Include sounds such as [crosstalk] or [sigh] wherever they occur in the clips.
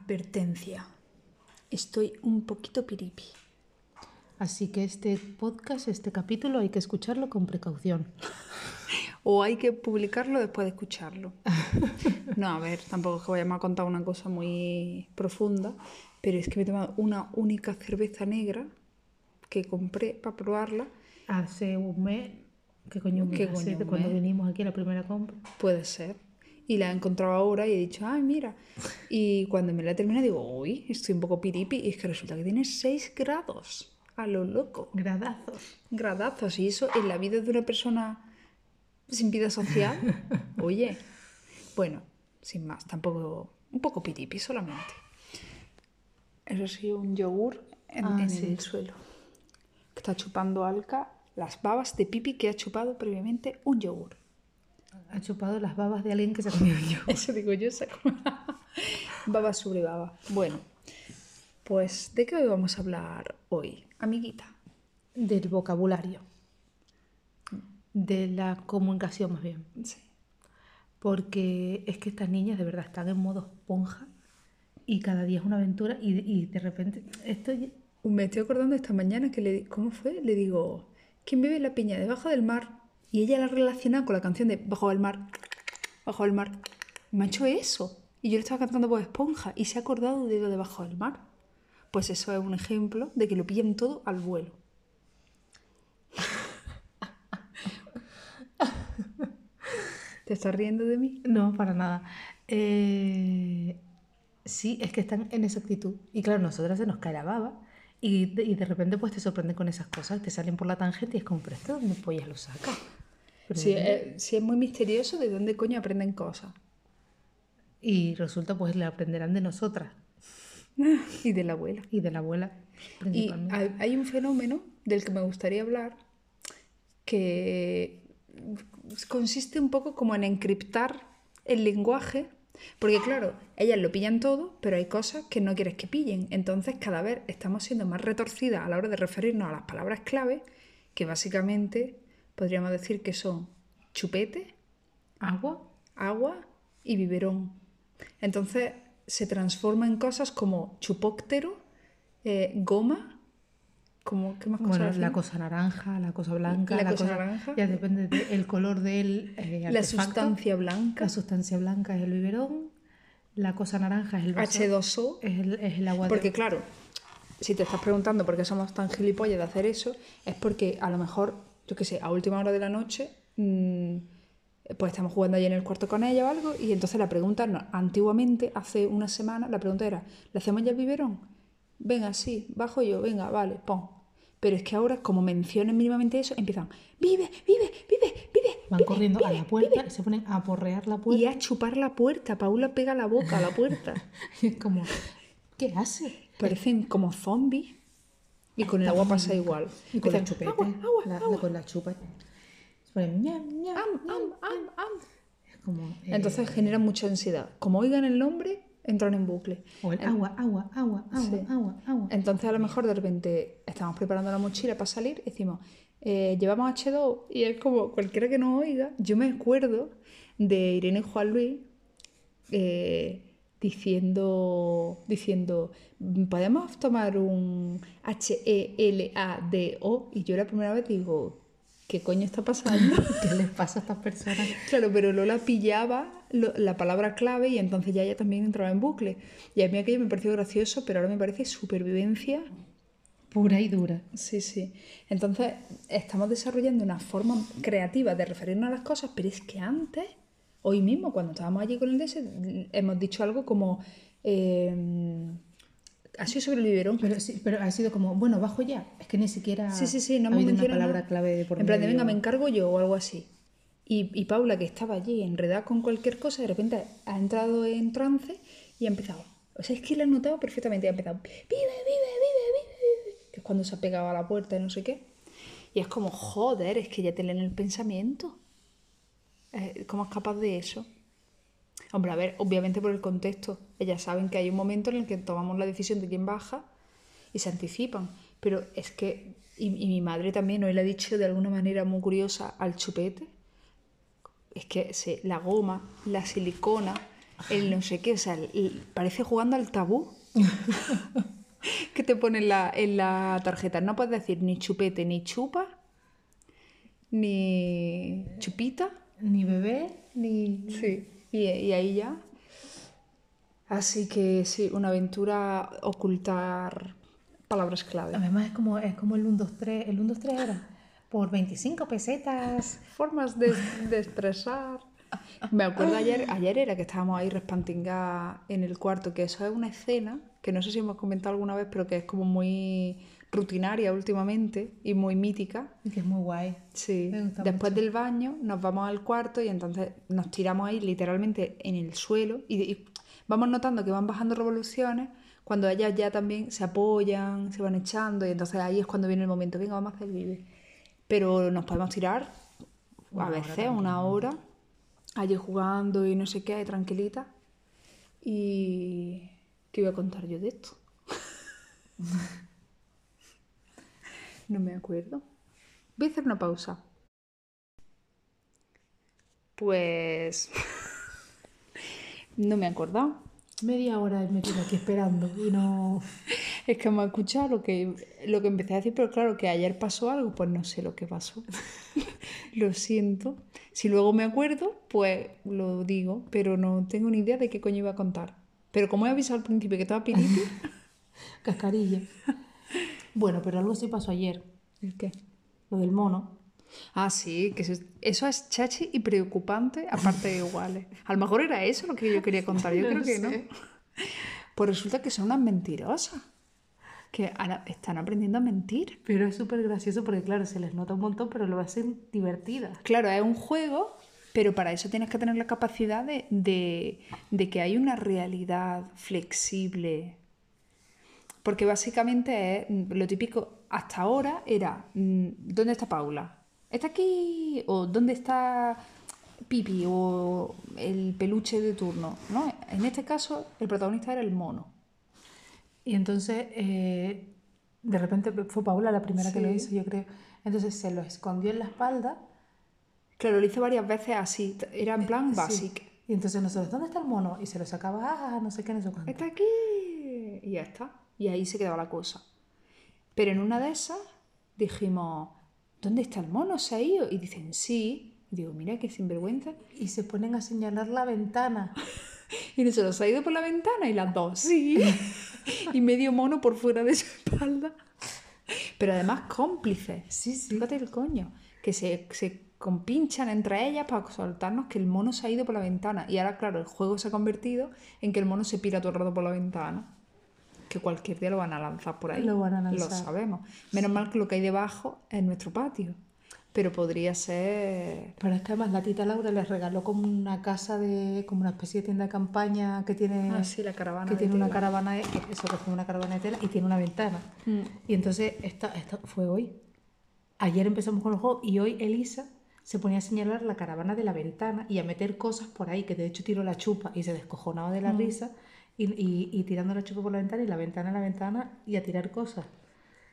Advertencia. Estoy un poquito piripi. Así que este podcast, este capítulo, hay que escucharlo con precaución. [laughs] O hay que publicarlo después de escucharlo. [laughs] No, a ver, tampoco es que vayamos a contar una cosa muy profunda, pero es que me he tomado una única cerveza negra que compré para probarla. Hace un mes, ¿qué coño? ¿Qué Hace coño de un cuando mes? vinimos aquí a la primera compra. Puede ser. Y la he encontrado ahora y he dicho, ay, mira. Y cuando me la he terminado digo, uy, estoy un poco piripi. Y es que resulta que tiene 6 grados. A lo loco. Gradazos. Gradazos. Y eso en la vida de una persona sin vida social. [laughs] Oye. Bueno, sin más, tampoco. Un poco piripi solamente. Eso sí, un yogur en, Ah, en sí. el suelo. Está chupando Alca las babas de pipi que ha chupado previamente un yogur. Ha chupado las babas de alguien que se ha comido yo. Eso digo yo, saco [laughs] baba sobre baba. Bueno, pues ¿de qué hoy vamos a hablar hoy, amiguita? Del vocabulario. De la comunicación más bien. Sí. Porque es que estas niñas de verdad están en modo esponja y cada día es una aventura y, y de repente esto Me estoy acordando esta mañana que le di- ¿cómo fue? Le digo, ¿quién bebe la piña debajo del mar? Y ella la relaciona con la canción de Bajo el mar, bajo el mar. Me ha hecho eso. Y yo le estaba cantando por esponja y se ha acordado de lo de Bajo el mar. Pues eso es un ejemplo de que lo pillan todo al vuelo. ¿Te estás riendo de mí? No, para nada. Eh, sí, es que están en esa actitud. Y claro, nosotras se nos cae la baba. Y de, y de repente pues te sorprenden con esas cosas, te salen por la tangente y es como, pero esto dónde pollas lo saca. Pero Sí, ¿de es, sí es muy misterioso de dónde coño aprenden cosas. Y resulta pues le aprenderán de nosotras [laughs] Y de la abuela. y de la abuela Y principalmente. hay, hay un fenómeno del que me gustaría hablar que consiste un poco como en encriptar el lenguaje, porque claro, ellas lo pillan todo, pero hay cosas que no quieres que pillen. Entonces cada vez estamos siendo más retorcidas a la hora de referirnos a las palabras clave, que básicamente podríamos decir que son chupete, Agua, agua y biberón. Entonces se transforma en cosas como chupóctero, eh, goma, como, ¿qué más cosas bueno, la cosa naranja, la cosa blanca, La cosa naranja. Ya depende del color del eh, La sustancia blanca, La sustancia blanca es el biberón, la cosa naranja es el vaso, H2O. es el, es el agua de- Porque claro, si te estás preguntando por qué somos tan gilipollas de hacer eso, es porque a lo mejor, yo qué sé, a última hora de la noche, mm, pues estamos jugando allí en el cuarto con ella o algo, y entonces la pregunta, no, antiguamente, hace una semana, la pregunta era, ¿le hacemos ya el biberón? Venga, sí, bajo yo, venga, vale, pon. Pero es que ahora, como mencionen mínimamente eso, empiezan, vive, vive, vive, vive. Van vive, corriendo a la puerta y se ponen a porrear la puerta. Y a chupar la puerta. Paula pega la boca a la puerta. [laughs] Y es como, ¿qué hace? Parecen como zombies. Y con el agua pasa igual. Y con la chupeta. Agua, agua, la, agua. con la chupa. Se ponen ñam, ñam, Am, ñam, am, am, am. Es como, eh, Entonces generan mucha ansiedad. Como oigan el nombre, entran en bucle. o el agua, agua, agua, agua, Sí. agua, agua. Entonces a lo mejor de repente estamos preparando la mochila para salir y decimos, eh, llevamos H2 y es como cualquiera que nos oiga. Yo me acuerdo de Irene y Juan Luis eh, diciendo, diciendo, ¿podemos tomar un H-E-L-A-D-O? Y yo la primera vez digo, ¿qué coño está pasando? [laughs] ¿Qué les pasa a estas personas? Claro, pero Lola pillaba lo- la palabra clave y entonces ya ella también entraba en bucle. Y a mí aquello me pareció gracioso, pero ahora me parece supervivencia. Pura y dura. Sí, sí. Entonces estamos desarrollando una forma creativa de referirnos a las cosas, pero es que antes, hoy mismo, cuando estábamos allí con el DS, hemos dicho algo como... eh, ha sido sobre el biberón. Pero, sí, pero ha sido como, bueno, bajo ya. Es que ni siquiera Sí, sí, sí, no ha habido una palabra clave por En plan de, venga, me encargo yo o algo así. Y, y Paula, que estaba allí enredada con cualquier cosa, de repente ha entrado en trance y ha empezado. O sea, es que la ha notado perfectamente. Ha empezado, vive, vive, vive, vive, vive. Que es cuando se ha pegado a la puerta y no sé qué. Y es como, joder, es que ya te leen el pensamiento. Eh, ¿Cómo es capaz de eso? Hombre, a ver, obviamente por el contexto. Ellas saben que hay un momento en el que tomamos la decisión de quién baja y se anticipan. Pero es que, y, y mi madre también hoy le ha dicho de alguna manera muy curiosa al chupete, es que se- la goma, la silicona, el no sé qué, o sea, el- el- parece jugando al tabú. [laughs] que te pone en la, en la tarjeta. No puedes decir ni chupete, ni chupa, ni chupita. Ni bebé, ni... Sí. Y, y ahí ya. Así que sí, una aventura ocultar palabras clave. Además es como, es como el 1, 2, 3. El 1, 2, 3 era por 25 pesetas. Formas de, de expresar. Me acuerdo ayer, ayer era que estábamos ahí respantingadas en el cuarto, que eso es una escena que no sé si hemos comentado alguna vez, pero que es como muy rutinaria últimamente y muy mítica. Que es muy guay. Sí. Me gusta Después del baño nos vamos al cuarto y entonces nos tiramos ahí literalmente en el suelo y, y vamos notando que van bajando revoluciones cuando ellas ya también se apoyan, se van echando y entonces ahí es cuando viene el momento, venga, vamos a hacer vive. Pero nos podemos tirar a veces una hora allí jugando y no sé qué, tranquilita. Y... ¿Qué iba a contar yo de esto? [laughs] no me acuerdo. Voy a hacer una pausa. Pues... [laughs] no me he acordado. Media hora me tiene aquí esperando y no... [laughs] Es que me ha escuchado lo que, lo que empecé a decir, pero claro, que ayer pasó algo, pues no sé lo que pasó. [laughs] lo siento. Si luego me acuerdo, pues lo digo, pero no tengo ni idea de qué coño iba a contar. Pero como he avisado al principio que estaba piripi... Cascarilla. Bueno, pero algo sí pasó ayer. ¿El qué? Lo del mono. Ah, sí, que eso, es chachi y preocupante, aparte [laughs] de iguales. A lo mejor era eso lo que yo quería contar, yo [laughs] No creo que no. Pues resulta que son unas mentirosas, que ahora están aprendiendo a mentir. Pero es súper gracioso porque, claro, se les nota un montón, pero lo hacen divertida. Claro, es un juego, pero para eso tienes que tener la capacidad de, de- de que hay una realidad flexible. Porque básicamente es mm, lo típico, hasta ahora era, mm, ¿dónde está Paula? ¿Está aquí? ¿O dónde está Pipi? ¿O el peluche de turno? ¿No? En este caso, el protagonista era el mono. Y entonces, eh, de repente fue Paula la primera que lo Sí. hizo, yo creo. Entonces se lo escondió en la espalda. Claro, lo hice varias veces así, era en plan Sí. basic. Y entonces nosotros, ¿dónde está el mono? Y se lo sacaba, ah, no sé qué, no sé cuánto. está aquí. Y ya está. Y ahí se quedaba la cosa. Pero en una de esas dijimos, ¿dónde está el mono? ¿Se ha ido? Y dicen, sí. Y digo, mira qué sinvergüenza. Y se ponen a señalar la ventana. [laughs] Y nosotros, ¿se ha ido por la ventana? Y las dos, sí. [laughs] y medio mono por fuera de su espalda. Pero además cómplices. Sí, sí. Fíjate el coño. Que se, se compinchan entre ellas para soltarnos que el mono se ha ido por la ventana. Y ahora, claro, el juego se ha convertido en que el mono se pira todo el rato por la ventana. Que cualquier día lo van a lanzar por ahí. Lo van a Lo lanzar. sabemos. Menos mal que lo que hay debajo es nuestro patio. Pero podría ser. Pero es que además la tita Laura les regaló como una casa de, como una especie de tienda de campaña que tiene, Ah, sí, la caravana. que de tiene una caravana, eso que es una caravana de tela y tiene una ventana. Mm. Y entonces, esta, esta fue hoy. Ayer empezamos con el juego y hoy Elisa se ponía a señalar la caravana de la ventana y a meter cosas por ahí, que de hecho tiró la chupa y se descojonaba de la Mm. risa y, y- y tirando la chupa por la ventana y la ventana a la ventana y a tirar cosas.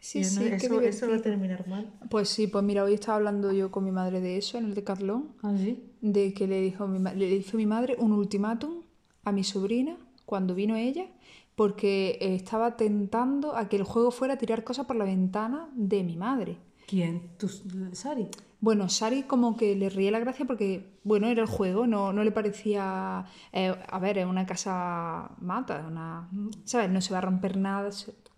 Sí, sí, no, eso, eso va a terminar mal. Pues sí, pues mira, hoy estaba hablando yo con mi madre de eso en el Decathlon. ¿Ah, sí? de que le dijo mi le hizo mi madre un ultimátum a mi sobrina cuando vino ella porque estaba tentando a que el juego fuera a tirar cosas por la ventana de mi madre. ¿Quién? ¿Tu, Sari? Bueno, Sari como que le ríe la gracia porque, bueno, era el juego, no, no le parecía... eh, a ver, es una casa mata, una... ¿Sabes? No se va a romper nada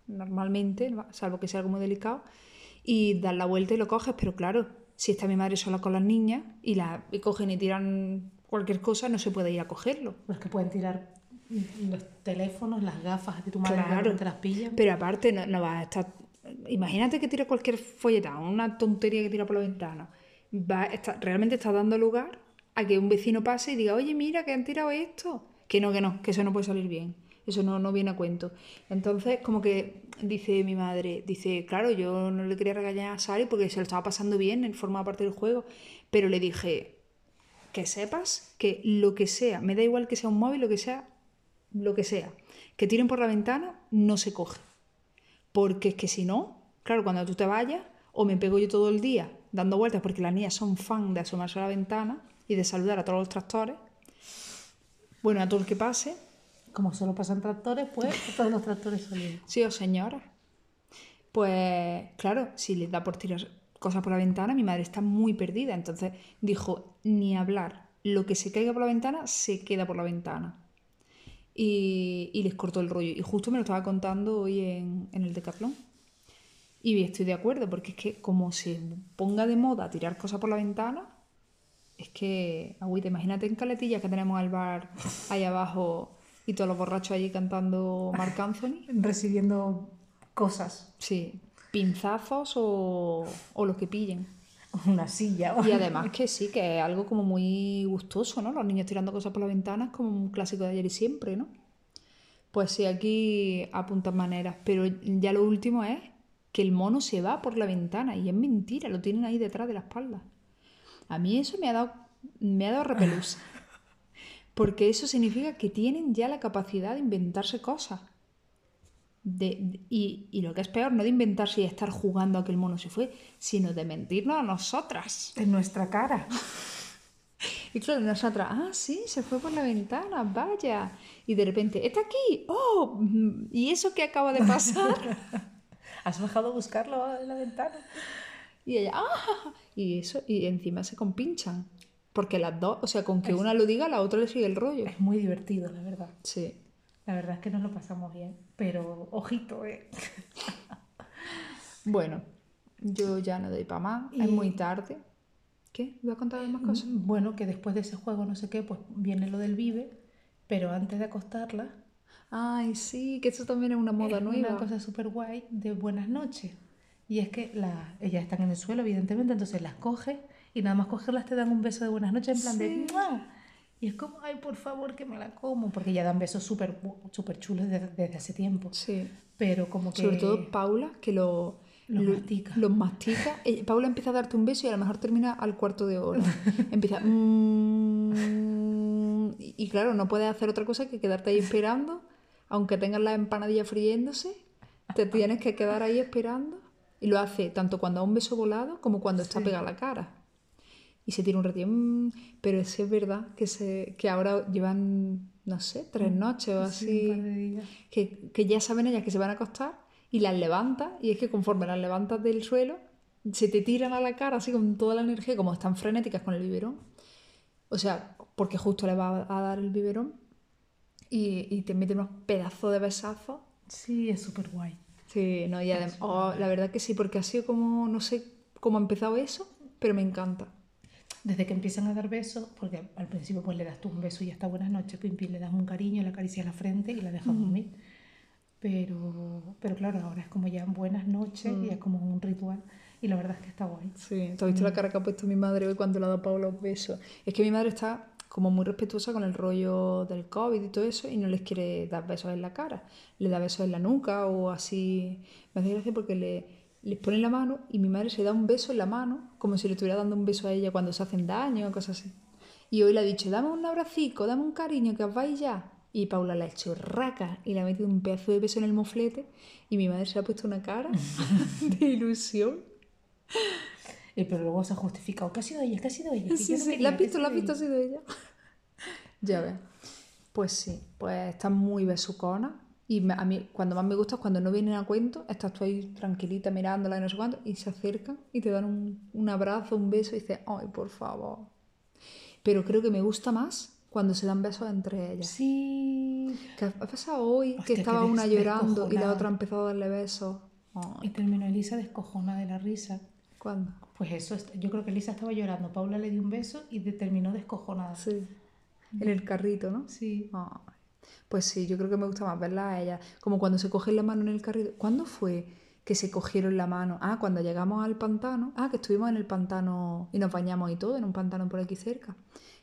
normalmente, ¿no? salvo que sea algo muy delicado. Y das la vuelta y lo coges, pero claro, si está mi madre sola con las niñas y, la, y cogen y tiran cualquier cosa, no se puede ir a cogerlo. Pues que pueden tirar los teléfonos, las gafas de tu madre Claro. te las pillan. Pero aparte, no, no vas a estar. Imagínate que tira cualquier folletón, una tontería que tira por la ventana. Va, está, realmente está dando lugar a que un vecino pase y diga, oye, mira, que han tirado esto. Que no, que no, que eso no puede salir bien. Eso no, no viene a cuento. Entonces, como que dice mi madre, dice, claro, yo no le quería regañar a Sari porque se lo estaba pasando bien, en forma parte del juego, pero le dije, que sepas que lo que sea, me da igual que sea un móvil, lo que sea, lo que sea, que tiren por la ventana, no se coge. Porque es que si no, claro, cuando tú te vayas, o me pego yo todo el día dando vueltas, porque las niñas son fan de asomarse a la ventana y de saludar a todos los tractores, Bueno, a todo el que pase, Como solo pasan tractores, pues [laughs] todos los tractores salen. sí o señora. Pues claro, si les da por tirar cosas por la ventana, mi madre está muy perdida. Entonces dijo, ni hablar. Lo que se caiga por la ventana, se queda por la ventana. Y, y les cortó el rollo. Y justo me lo estaba contando hoy en, en el Decathlon. Y estoy de acuerdo, porque es que como se ponga de moda tirar cosas por la ventana, es que, agüita, imagínate en Caletilla que tenemos al bar ahí abajo y todos los borrachos allí cantando Marc Anthony. [laughs] Recibiendo cosas. Sí, pinzazos o, o lo que pillen. [laughs] Una silla. Y además que sí, que es algo como muy gustoso, ¿no? Los niños tirando cosas por la ventana es como un clásico de ayer y siempre, ¿no? Pues sí, aquí apuntan maneras, pero ya lo último es que el mono se va por la ventana y es mentira, lo tienen ahí detrás de la espalda. A mí eso me ha dado, me ha dado repelús. [laughs] Porque eso significa que tienen ya la capacidad de inventarse cosas. De- de- y, y lo que es peor, no de inventarse y estar jugando a que el mono se fue, sino de mentirnos a nosotras. En nuestra cara. [laughs] Y claro, nosotras, ah, sí, se fue por la ventana, vaya. Y de repente, ¿está aquí? ¡Oh! mm, ¿Y eso qué acaba de pasar? [laughs] ¿Has bajado a buscarlo en la ventana? Y ella, ¡ah! Y eso, y encima se compinchan. Porque las dos, o sea, con que una lo diga, la otra le sigue el rollo. Es muy divertido, la verdad. Sí. La verdad es que nos lo pasamos bien. Pero, ojito, ¿eh? [laughs] Bueno, yo ya no doy para más, es Y- muy tarde. ¿Qué? ¿Voy a contar más cosas? Bueno, que después de ese juego, no sé qué, pues viene lo del vive. Pero antes de acostarla, Ay, sí, que eso también es una moda es nueva. una cosa súper guay de buenas noches. Y es que la, ellas están en el suelo, evidentemente, entonces las coges y nada más cogerlas te dan un beso de buenas noches en plan de Sí. ¡Mua! Y es como, ay, por favor, que me la como, porque ya dan besos súper súper chulos desde, desde hace tiempo. Sí. Pero como que... Sobre todo Paula, que lo, Los lo- mastica. los mastica. Ella- Paula empieza a darte un beso y a lo mejor termina al cuarto de hora. [laughs] Empieza. "Mm", y, y claro, no puedes hacer otra cosa que quedarte ahí esperando. Aunque tengas la empanadilla friéndose, te tienes que quedar ahí esperando. Y lo hace tanto cuando da un beso volado como cuando está pegada a la cara. Y se tira un ratillo. "Mm", pero sí es verdad que, se, que ahora llevan, no sé, tres noches o así Sí, un par de días. que, que ya saben ellas que se van a acostar y las levantas y es que conforme las levantas del suelo se te tiran a la cara así con toda la energía como están frenéticas con el biberón o sea porque justo le va a dar el biberón y, y te meten unos pedazos de besazos Sí, es súper guay. sí no y adem- oh, la verdad que sí porque ha sido como no sé cómo ha empezado eso pero me encanta Desde que empiezan a dar besos, porque al principio pues le das tú un beso y ya está buenas noches, pim, pim, le das un cariño, le acaricias la frente y la dejas dormir. Pero, pero claro, ahora es como ya buenas noches y es como un ritual y la verdad es que está guay. Sí, ¿te has visto la cara que ha puesto mi madre hoy cuando le ha dado Pablo los besos? Es que mi madre está como muy respetuosa con el rollo del COVID y todo eso y no les quiere dar besos en la cara. Le da besos en la nuca o así. Me hace gracia porque le, les pone la mano y mi madre se da un beso en la mano como si le estuviera dando un beso a ella cuando se hacen daño o cosas así. Y hoy le ha dicho, dame un abracico, dame un cariño, que os vais ya. Y Paula le ha hecho raca y le ha metido un pedazo de beso en el moflete y mi madre se ha puesto una cara [laughs] de ilusión. Eh, pero luego se ha justificado, que ha sido ella, que ha sido ella. que Sí, sí, la que visto, la sido visto, ha sido ella. ya ves. Pues sí, pues está muy besucona. Y me- a mí, cuando más me gusta es cuando no vienen a cuento, estás tú ahí tranquilita mirándola y no sé cuánto, y se acercan y te dan un, un abrazo, un beso y dices, ay, por favor. Pero creo que me gusta más cuando se dan besos entre ellas. Sí. ¿Qué ha pasado hoy? Hostia, que estaba una llorando y la otra ha empezado a darle besos. Y terminó Elisa descojona de la risa. ¿Cuándo? Pues eso, yo creo que Elisa estaba llorando. Paula le dio un beso y terminó descojonada. Sí. En el carrito, ¿no? Sí. Ay, Pues sí, yo creo que me gusta más verla a ella. Como cuando se cogen la mano en el carrito. ¿Cuándo fue que se cogieron la mano? Ah, cuando llegamos al pantano. Ah, que estuvimos en el pantano y nos bañamos y todo, en un pantano por aquí cerca.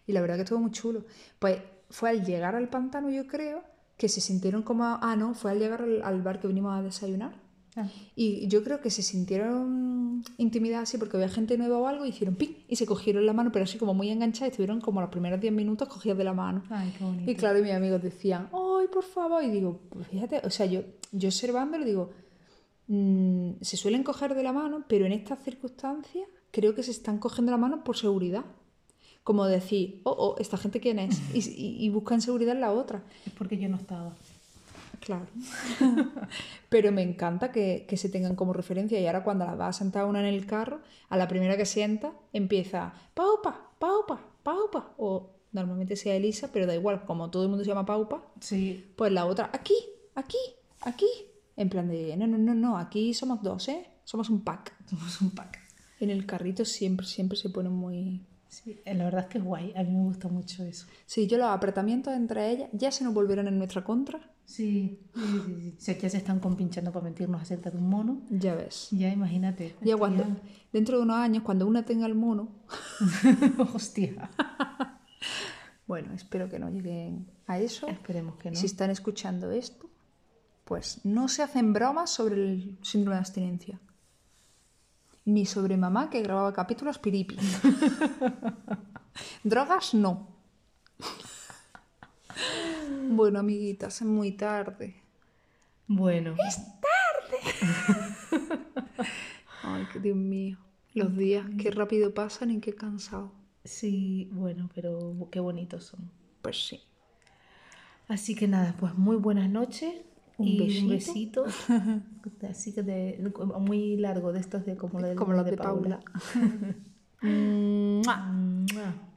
Y la verdad que estuvo muy chulo. Pues fue al llegar al pantano, yo creo, que se sintieron como... Ah, no, fue al llegar al, al bar que vinimos a desayunar. Ah, Y yo creo que se sintieron intimidadas así porque había gente nueva o algo y hicieron ping y se cogieron la mano, pero así como muy enganchadas, estuvieron como los primeros 10 minutos cogidas de la mano. Ay, qué bonito. Y claro, y mis amigos decían, ¡ay, por favor! Y digo, pues fíjate, o sea, yo, yo observándolo digo, mm, se suelen coger de la mano, pero en estas circunstancias creo que se están cogiendo la mano por seguridad. como decir, oh, oh, ¿esta gente quién es? Y, y- y buscan seguridad en la otra. Es porque yo no estaba. Claro. [laughs] Pero me encanta que, que se tengan como referencia y ahora cuando la va a sentar una en el carro, a la primera que sienta empieza Paupa, Paupa, Paupa. O normalmente sea Elisa, pero da igual, como todo el mundo se llama Paupa, Sí. pues la otra, aquí, aquí, aquí. En plan de, no, no, no, no, aquí somos dos, ¿eh? Somos un pack. Somos un pack. En el carrito siempre, siempre se pone muy... Sí, eh, la verdad es que es guay. A mí me gusta mucho eso. Sí, yo los apretamientos entre ellas ya se nos volvieron en nuestra contra. Sí, sí, sí. sí. Ya se están compinchando para mentirnos acerca de un mono, Ya ves. ya imagínate. Ya cuando, dentro de unos años, cuando una tenga el mono, [laughs] Hostia. [laughs] Bueno, espero que no lleguen a eso. Esperemos que no. Si están escuchando esto, pues no se hacen bromas sobre el síndrome de abstinencia. Ni sobre mamá que grababa capítulos piripi. [laughs] Drogas no. bueno, amiguitas, es muy tarde. Bueno, [laughs] Ay, que Dios mío. Los días, qué rápido pasan y qué cansado. sí, bueno, pero qué bonitos son. Pues sí. Así que nada, pues muy buenas noches. Un y un besito. besito. [laughs] Así que de, muy largo, de estos de como, lo del Como los de de Paula. Paula. [laughs]